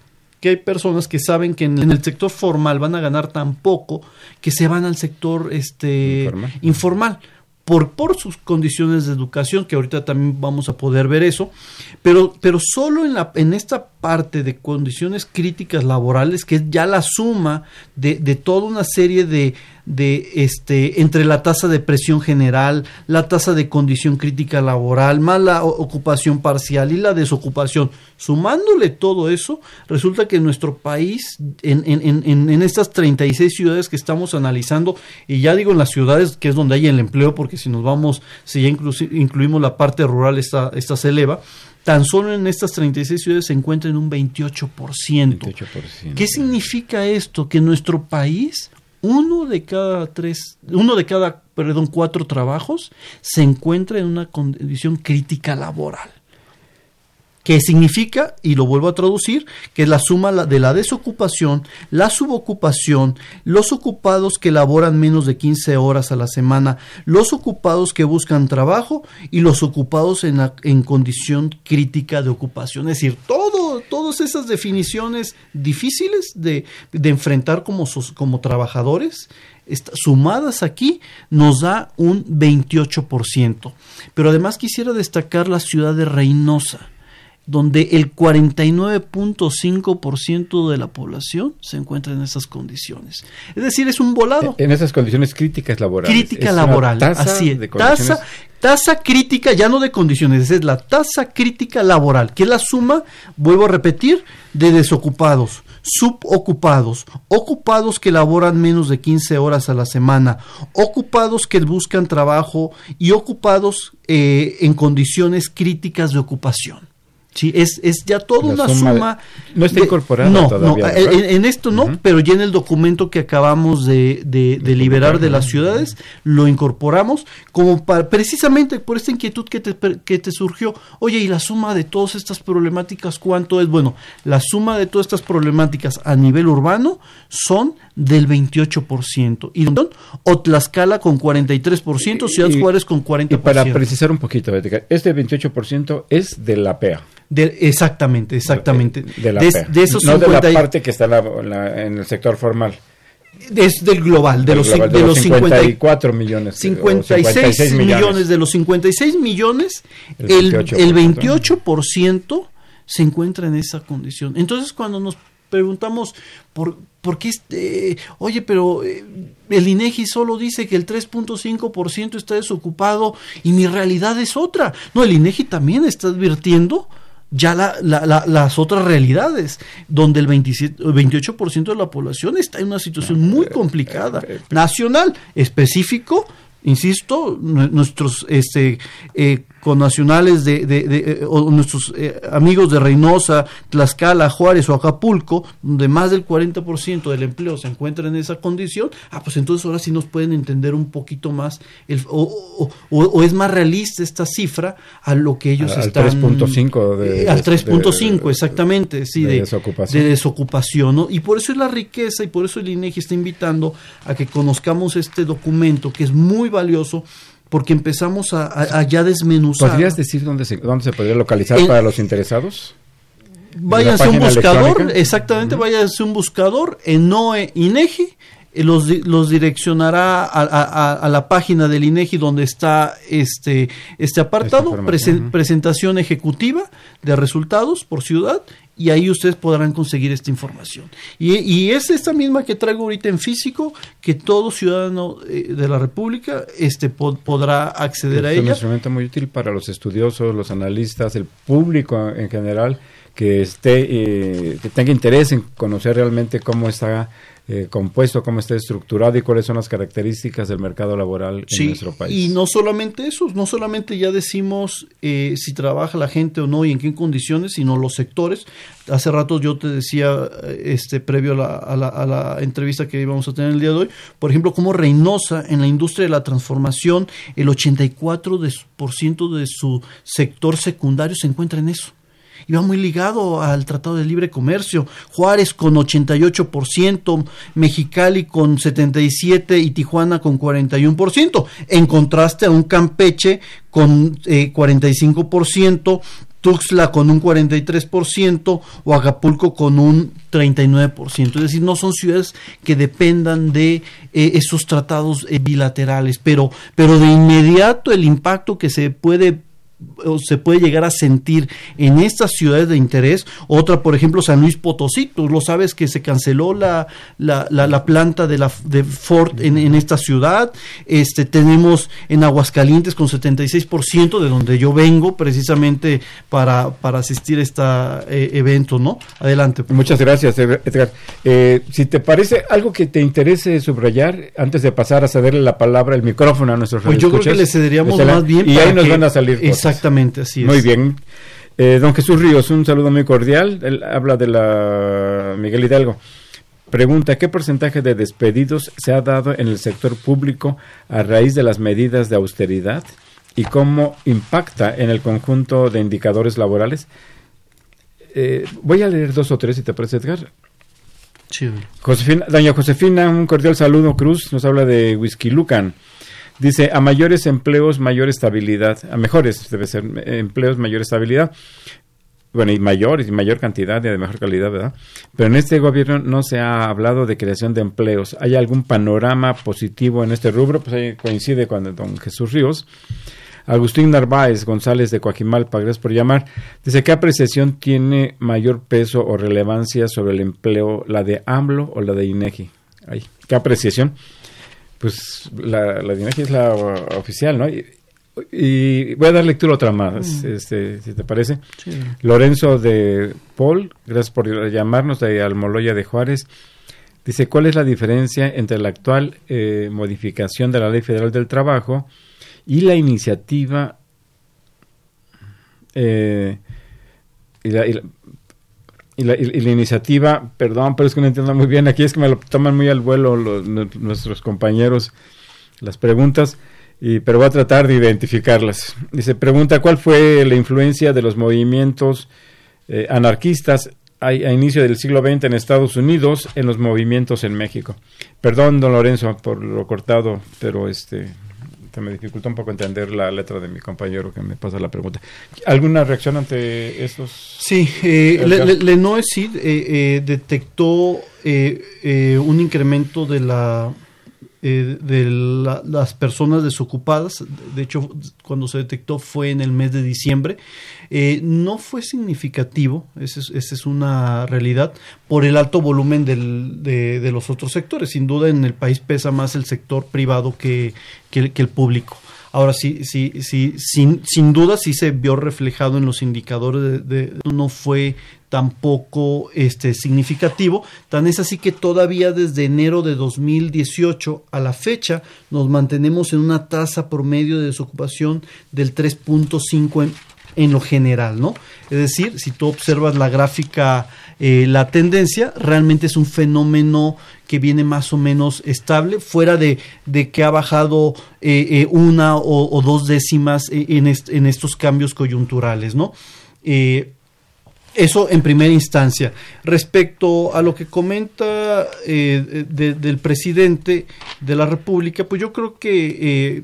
que hay personas que saben que en, en el sector formal van a ganar tan poco que se van al sector este Informal. informal por, por sus condiciones de educación, que ahorita también vamos a poder ver eso, pero, pero solo en, la, en esta parte de condiciones críticas laborales, que es ya la suma de, de toda una serie de, de este, entre la tasa de presión general, la tasa de condición crítica laboral, más la ocupación parcial y la desocupación, sumándole todo eso, resulta que nuestro país, en, en, en- en, estas 36 ciudades que estamos analizando, y ya digo en las ciudades que es donde hay el empleo, porque si nos vamos, si ya inclusi- incluimos la parte rural, esta, esta se eleva, tan solo en estas 36 ciudades se encuentra en un 28%. 28%. ¿Qué significa esto? Que nuestro país uno de cada tres, uno de cada, perdón, cuatro trabajos se encuentra en una condición crítica laboral. ¿Qué significa? Y lo vuelvo a traducir, que es la suma de la desocupación, la subocupación, los ocupados que laboran menos de 15 horas a la semana, los ocupados que buscan trabajo y los ocupados en, en condición crítica de ocupación. Es decir, todo, todas esas definiciones difíciles de, de enfrentar como, como trabajadores, sumadas aquí, nos da un 28%. Pero además quisiera destacar la ciudad de Reynosa donde el 49.5% de la población se encuentra en esas condiciones. Es decir, es un volado. En esas condiciones críticas laborales. Crítica Es laboral, tasa así es. de condiciones- Tasa, tasa crítica, ya no de condiciones, es la tasa crítica laboral, que es la suma, vuelvo a repetir, de desocupados, subocupados, ocupados que laboran menos de 15 horas a la semana, ocupados que buscan trabajo y ocupados eh, en condiciones críticas de ocupación. Sí, es, es ya toda La una suma de- no está incorporada No, todavía, no, en, en esto no, pero ya en el documento que acabamos de, de- de liberar de las ciudades, lo incorporamos como para, precisamente por esta inquietud que te, que te surgió. Oye, ¿y la suma de todas estas problemáticas cuánto es? Bueno, la suma de todas estas problemáticas a nivel urbano son del 28%. Y o Tlaxcala con 43%, Ciudad Y- Juárez con 40%. Y para precisar un poquito, Edgar, este 28% es de la PEA. De- exactamente, exactamente. De la de, PEA. de esos no 50 de la parte que está en la- la- en el sector formal. es del global, de Del los, global, de los 50 y- 54 millones. o 56 millones. de los 56 millones, El el, 28%. el 28% se encuentra en esa condición. Entonces, cuando nos preguntamos por, por qué, este, oye, pero eh, el INEGI solo dice que el 3.5% está desocupado y mi realidad es otra. No, el INEGI también está advirtiendo ya la, la, las otras realidades, donde el 27, 28% de la población está en una situación muy complicada, nacional, específico, insisto, nuestros este, eh, connacionales de, de, de, o nuestros eh, amigos de Reynosa, Tlaxcala, Juárez o Acapulco, donde más del 40% del empleo se encuentra en esa condición, ah, pues entonces ahora sí nos pueden entender un poquito más, el, o, o, o, es más realista esta cifra a lo que ellos al están... 3.5 de, eh, al 3.5, exactamente, sí, de, desocupación. de desocupación, ¿no? Y por eso es la riqueza y por eso el INEGI está invitando a que conozcamos este documento que es muy valioso porque empezamos a, a, a ya desmenuzar. ¿Podrías decir dónde se, dónde se podría localizar En- para los interesados? Váyanse a un buscador, electrónica? exactamente, váyanse a un buscador en NOE INEGI, los, los direccionará a, a- a- la página del INEGI donde está este, este apartado, presen- presentación ejecutiva de resultados por ciudad, y ahí ustedes podrán conseguir esta información. Y, y es esta misma que traigo ahorita en físico, que todo ciudadano eh, de la República este, po- podrá acceder a es un ella. instrumento muy útil para los estudiosos, los analistas, el público en general que esté eh, que tenga interés en conocer realmente cómo está eh, compuesto, cómo está estructurado y cuáles son las características del mercado laboral en nuestro país. y no solamente eso, no solamente ya decimos eh, si trabaja la gente o no y en qué condiciones, sino los sectores. Hace rato yo te decía, eh, este previo a la, a la- a la entrevista que íbamos a tener el día de hoy, por ejemplo, cómo Reynosa en la industria de la transformación, el 84% de, por ciento de su sector secundario se encuentra en eso va muy ligado al Tratado de Libre Comercio. Juárez con 88%, Mexicali con 77% y Tijuana con 41%, en contraste a un Campeche con eh, 45%, Tuxtla con un 43% o Acapulco con un 39%. Es decir, no son ciudades que dependan de eh, esos tratados eh, bilaterales, pero, pero de inmediato el impacto que se puede o se puede llegar a sentir en estas ciudades de interés. Otra, por ejemplo, San Luis Potosí. Tú lo sabes que se canceló la, la, la, la planta de, la, de Ford en, en esta ciudad. Este, tenemos en Aguascalientes con 76% de donde yo vengo precisamente para, para asistir a este evento, ¿no? Adelante. por Muchas gracias, Edgar. Eh, si te parece algo que te interese subrayar, antes de pasar a cederle la palabra, el micrófono a nuestros Pues yo creo que le cederíamos más bien Y ahí nos van a salir cosas. Exactamente, así es. Muy bien. Eh, don Jesús Ríos, un saludo muy cordial. Él habla de la Miguel Hidalgo. Pregunta, ¿qué porcentaje de despedidos se ha dado en el sector público a raíz de las medidas de austeridad y cómo impacta en el conjunto de indicadores laborales? Eh, voy a leer dos o tres, si te parece, Edgar. Chido. Josefina, doña Josefina, un cordial saludo, Cruz, nos habla de Whisky Lucan. Dice, a mayores empleos, mayor estabilidad. A mejores, debe ser, eh, empleos, mayor estabilidad. Bueno, y mayor, y mayor cantidad y de mejor calidad, ¿verdad? Pero en este gobierno no se ha hablado de creación de empleos. ¿Hay algún panorama positivo en este rubro? Pues ahí coincide con don Jesús Ríos. Agustín Narváez González de Coajimalpa, gracias por llamar. Dice, ¿qué apreciación tiene mayor peso o relevancia sobre el empleo, la de AMLO o la de INEGI? Ay, ¿Qué apreciación? Pues la, la de INEGI es la oficial, ¿no? Y, y voy a dar lectura otra más, este, si te parece. Lorenzo de Paul, gracias por llamarnos de Almoloya de Juárez. Dice, ¿cuál es la diferencia entre la actual eh, modificación de la Ley Federal del Trabajo y la iniciativa eh, y, la, y la- y la- y la iniciativa, perdón, pero es que no entiendo muy bien, aquí es que me lo toman muy al vuelo nuestros compañeros las preguntas, y, pero voy a tratar de identificarlas. Dice, pregunta, ¿cuál fue la influencia de los movimientos eh, anarquistas a, a inicio del siglo XX en Estados Unidos en los movimientos en México? Perdón, don Lorenzo, por lo cortado, pero este se me dificulta un poco entender la letra de mi compañero que me pasa la pregunta. ¿Alguna reacción ante estos? Sí, eh, le, le- Lenoir-Sid, eh, eh, detectó eh, eh, un incremento de la eh, de las personas desocupadas, de hecho cuando se detectó fue en el mes de diciembre, eh, no fue significativo, esa es, una realidad, por el alto volumen de, los otros sectores. Sin duda en el país pesa más el sector privado que, que, el público. Ahora sí, sí, sí, sin, sin duda sí se vio reflejado en los indicadores de no fue tampoco este, significativo. Tan es así que todavía desde enero de 2018 a la fecha nos mantenemos en una tasa promedio de desocupación del 3.5 en, en, lo general, ¿no? Es decir, si tú observas la gráfica, eh, la tendencia realmente es un fenómeno que viene más o menos estable, fuera de, de que ha bajado eh, eh, una o, dos décimas en, en, estos cambios coyunturales, ¿no? Eso en primera instancia. Respecto a lo que comenta eh, del presidente de la República, pues yo creo que eh,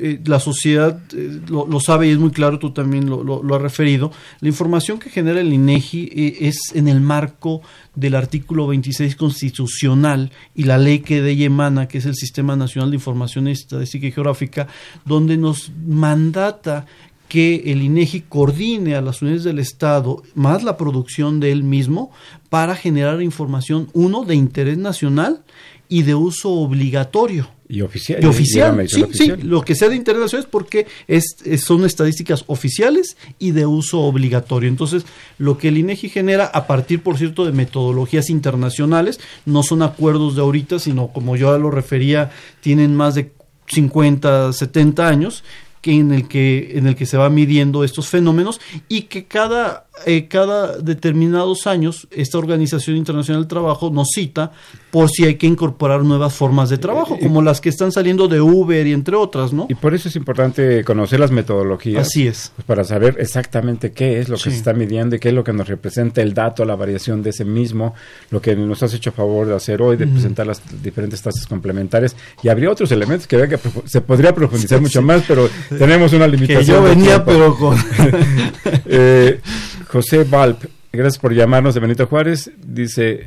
eh, la sociedad lo, sabe y es muy claro, tú también lo, lo, has referido. La información que genera el INEGI es en el marco del artículo 26 constitucional y la ley que de ella emana, que es el Sistema Nacional de Información Estadística y Geográfica, donde nos mandata que el INEGI coordine a las unidades del Estado más la producción de él mismo para generar información, uno, de interés nacional y de uso obligatorio. Y oficial. Y oficial, sí, sí, lo que sea de interés nacional es porque es, son estadísticas oficiales y de uso obligatorio. Entonces, lo que el INEGI genera a partir, por cierto, de metodologías internacionales, no son acuerdos de ahorita, sino como yo ya lo refería, tienen más de 50, 70 años, en el que en el que se va midiendo estos fenómenos y que cada eh, cada determinados años esta Organización Internacional del Trabajo nos cita por si hay que incorporar nuevas formas de trabajo, eh, como las que están saliendo de Uber y entre otras, ¿no? Y por eso es importante conocer las metodologías. Así es. Pues, para saber exactamente qué es lo que se está midiendo y qué es lo que nos representa el dato, la variación de ese mismo, lo que nos has hecho a favor de hacer hoy, de presentar las diferentes tasas complementarias. Y habría otros elementos que, que se podría profundizar mucho más, pero tenemos una limitación. Que yo venía, pero con... eh, José Valp, gracias por llamarnos de Benito Juárez, dice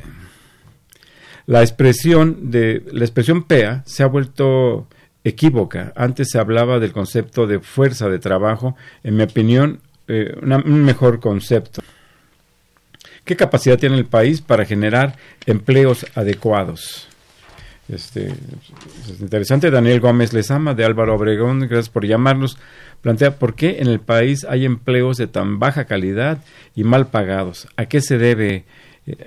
la expresión de la expresión PEA se ha vuelto equívoca. Antes se hablaba del concepto de fuerza de trabajo, en mi opinión, eh, un mejor concepto. ¿Qué capacidad tiene el país para generar empleos adecuados? Este, es interesante. Daniel Gómez Lezama de Álvaro Obregón, gracias por llamarnos plantea por qué en el país hay empleos de tan baja calidad y mal pagados. ¿A qué se debe?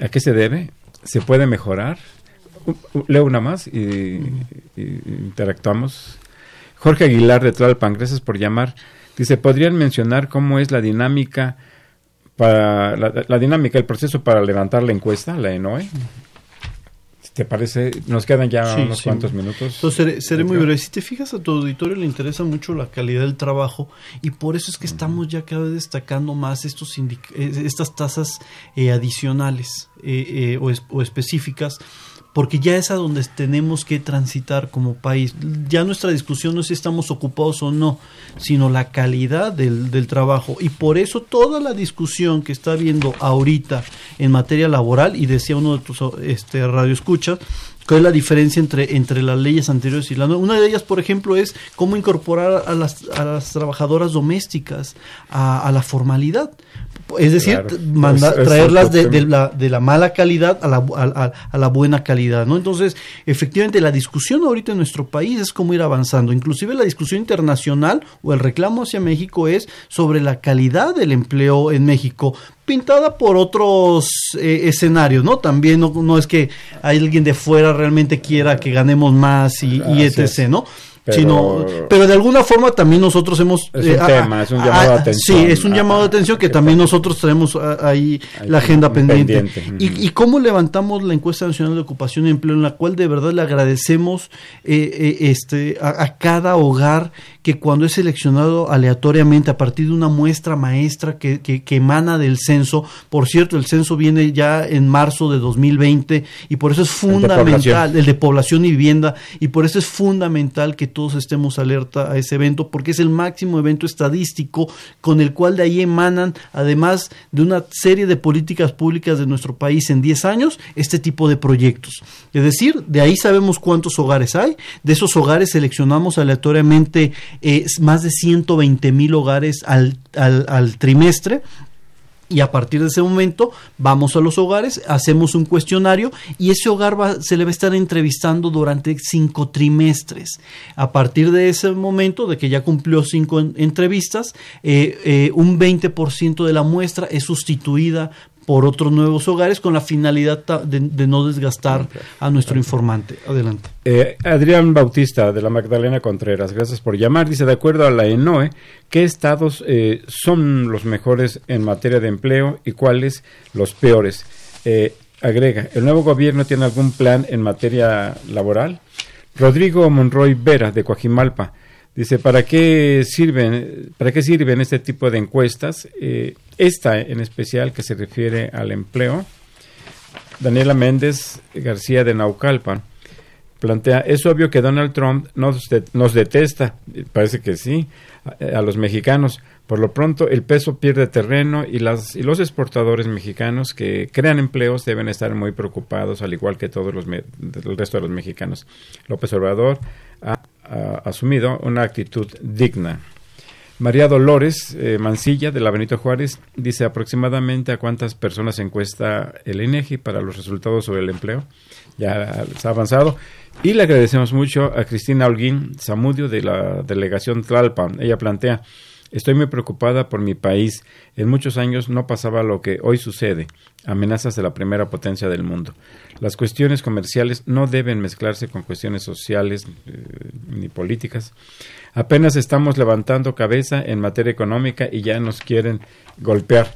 ¿A qué se debe? ¿Se puede mejorar? Leo una más y, interactuamos. Jorge Aguilar de Tlalpan, gracias por llamar. Dice, ¿podrían mencionar cómo es la dinámica para la, dinámica, el proceso para levantar la encuesta, la ENOE? ¿Te parece? Nos quedan ya unos cuantos minutos. Entonces, seré, muy breve. Si te fijas a tu auditorio le interesa mucho la calidad del trabajo y por eso es que estamos ya cada vez destacando más estos eh, estas tasas eh, adicionales eh, o, o específicas porque ya es a donde tenemos que transitar como país. Ya nuestra discusión no es si estamos ocupados o no, sino la calidad del, del trabajo. Y por eso toda la discusión que está habiendo ahorita en materia laboral, y decía uno de tus este, radioescuchas, ¿Cuál es la diferencia entre, entre las leyes anteriores y la nueva? Una de ellas, por ejemplo, es cómo incorporar a las, a las trabajadoras domésticas a, a la formalidad. Es decir, traerlas de, la, de, la, mala calidad a la, a, la, buena calidad, ¿no? Entonces, efectivamente, la discusión ahorita en nuestro país es cómo ir avanzando. Inclusive la discusión internacional o el reclamo hacia México es sobre la calidad del empleo en México, pintada por otros eh, escenarios, ¿no? También no, no, es que alguien de fuera realmente quiera que ganemos más y, y etc., ¿no? Pero, pero de alguna forma también nosotros hemos... Es un eh, tema, es un llamado de atención. Sí, es un llamado de atención que también nosotros tenemos ahí la agenda pendiente. Y, cómo levantamos la encuesta nacional de ocupación y empleo en la cual de verdad le agradecemos eh, eh, este, a, cada hogar que cuando es seleccionado aleatoriamente a partir de una muestra maestra que, que, que emana del censo, por cierto, el censo viene ya en marzo de 2020 y por eso es fundamental, el de población y vivienda, y por eso es fundamental que todos estemos alerta a ese evento porque es el máximo evento estadístico con el cual de ahí emanan, además de una serie de políticas públicas de nuestro país en 10 años, este tipo de proyectos. Es decir, de ahí sabemos cuántos hogares hay, de esos hogares seleccionamos aleatoriamente eh, más de 120 mil hogares al, al, trimestre y a partir de ese momento vamos a los hogares, hacemos un cuestionario y ese hogar va, se le va a estar entrevistando durante cinco trimestres. A partir de ese momento, de que ya cumplió cinco entrevistas, eh, eh, un 20% de la muestra es sustituida por otros nuevos hogares con la finalidad de, no desgastar a nuestro informante. Adelante. Eh, Adrián Bautista de la Magdalena Contreras, gracias por llamar. Dice, de acuerdo a la ENOE, ¿qué estados eh, son los mejores en materia de empleo y cuáles los peores? Eh, agrega, ¿el nuevo gobierno tiene algún plan en materia laboral? Rodrigo Monroy Vera de Coajimalpa. Dice, ¿para qué sirven, para qué sirven este tipo de encuestas? Eh, esta en especial que se refiere al empleo. Daniela Méndez García de Naucalpan plantea, es obvio que Donald Trump nos, nos detesta, parece que sí, a, los mexicanos. Por lo pronto, el peso pierde terreno y, las, y los exportadores mexicanos que crean empleos deben estar muy preocupados, al igual que todos los el resto de los mexicanos. López Obrador asumido una actitud digna. María Dolores eh, Mancilla de la Benito Juárez dice aproximadamente a cuántas personas encuesta el INEGI para los resultados sobre el empleo. Ya se ha avanzado. Y le agradecemos mucho a Cristina Holguín Zamudio de la delegación Tlalpan. Ella plantea Estoy muy preocupada por mi país. En muchos años no pasaba lo que hoy sucede, amenazas de la primera potencia del mundo. Las cuestiones comerciales no deben mezclarse con cuestiones sociales eh, ni políticas. Apenas estamos levantando cabeza en materia económica y ya nos quieren golpear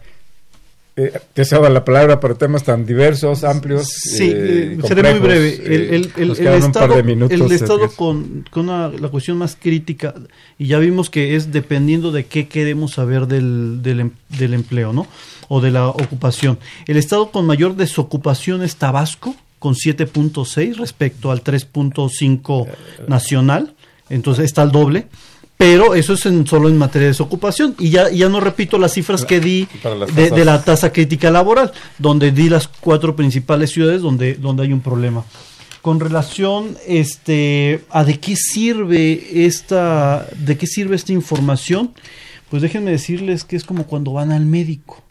eh, te cedo la palabra para temas tan diversos, amplios. Sí, eh, eh seré muy breve. El, el, el, el Estado, el estado con, con una, la cuestión más crítica, y ya vimos que es dependiendo de qué queremos saber del, del, em, del empleo, ¿no? O de la ocupación. El Estado con mayor desocupación es Tabasco, con 7.6 respecto al 3.5 nacional. Entonces está al doble pero eso es en, solo en materia de desocupación. Y ya, ya no repito las cifras que di de, la tasa crítica laboral, donde di las cuatro principales ciudades donde, donde hay un problema. Con relación este, a de qué sirve esta, de qué sirve esta información, pues déjenme decirles que es como cuando van al médico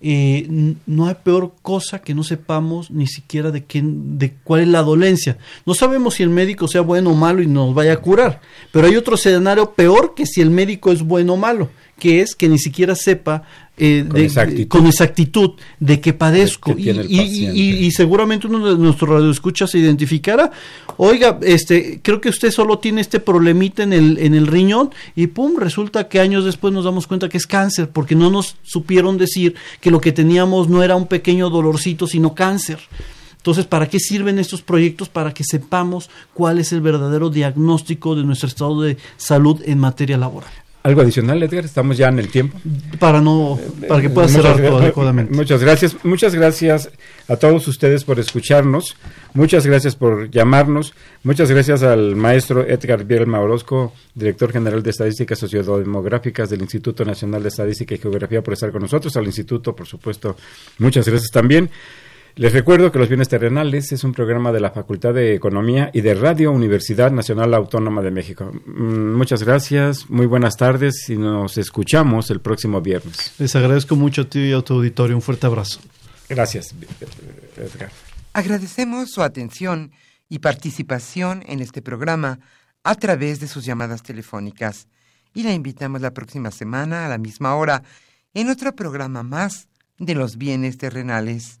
eh, no hay peor cosa que no sepamos ni siquiera de, qué, de cuál es la dolencia. No sabemos si el médico sea bueno o malo y nos vaya a curar, pero hay otro escenario peor que si el médico es bueno o malo, que es que ni siquiera sepa eh, con, de, exactitud. con, exactitud. de que padezco y, y, y, seguramente uno de nuestros radioescuchas se identificará oiga este creo que usted solo tiene este problemita en el en el riñón y pum resulta que años después nos damos cuenta que es cáncer porque no nos supieron decir que lo que teníamos no era un pequeño dolorcito sino cáncer entonces, ¿para qué sirven estos proyectos? Para que sepamos cuál es el verdadero diagnóstico de nuestro estado de salud en materia laboral. ¿Algo adicional, Edgar? Estamos ya en el tiempo. Para no, para que pueda cerrar todo adecuadamente. Muchas gracias. Muchas gracias a todos ustedes por escucharnos. Muchas gracias por llamarnos. Muchas gracias al maestro Edgar Bielma Orozco, director general de Estadísticas Sociodemográficas del Instituto Nacional de Estadística y Geografía, por estar con nosotros. Al instituto, por supuesto, muchas gracias también. Les recuerdo que Los Bienes Terrenales es un programa de la Facultad de Economía y de Radio Universidad Nacional Autónoma de México. Mm, muchas gracias, muy buenas tardes y nos escuchamos el próximo viernes. Les agradezco mucho a ti y a tu auditorio. Un fuerte abrazo. Gracias, Edgar. Agradecemos su atención y participación en este programa a través de sus llamadas telefónicas y la invitamos la próxima semana a la misma hora en otro programa más de los bienes terrenales.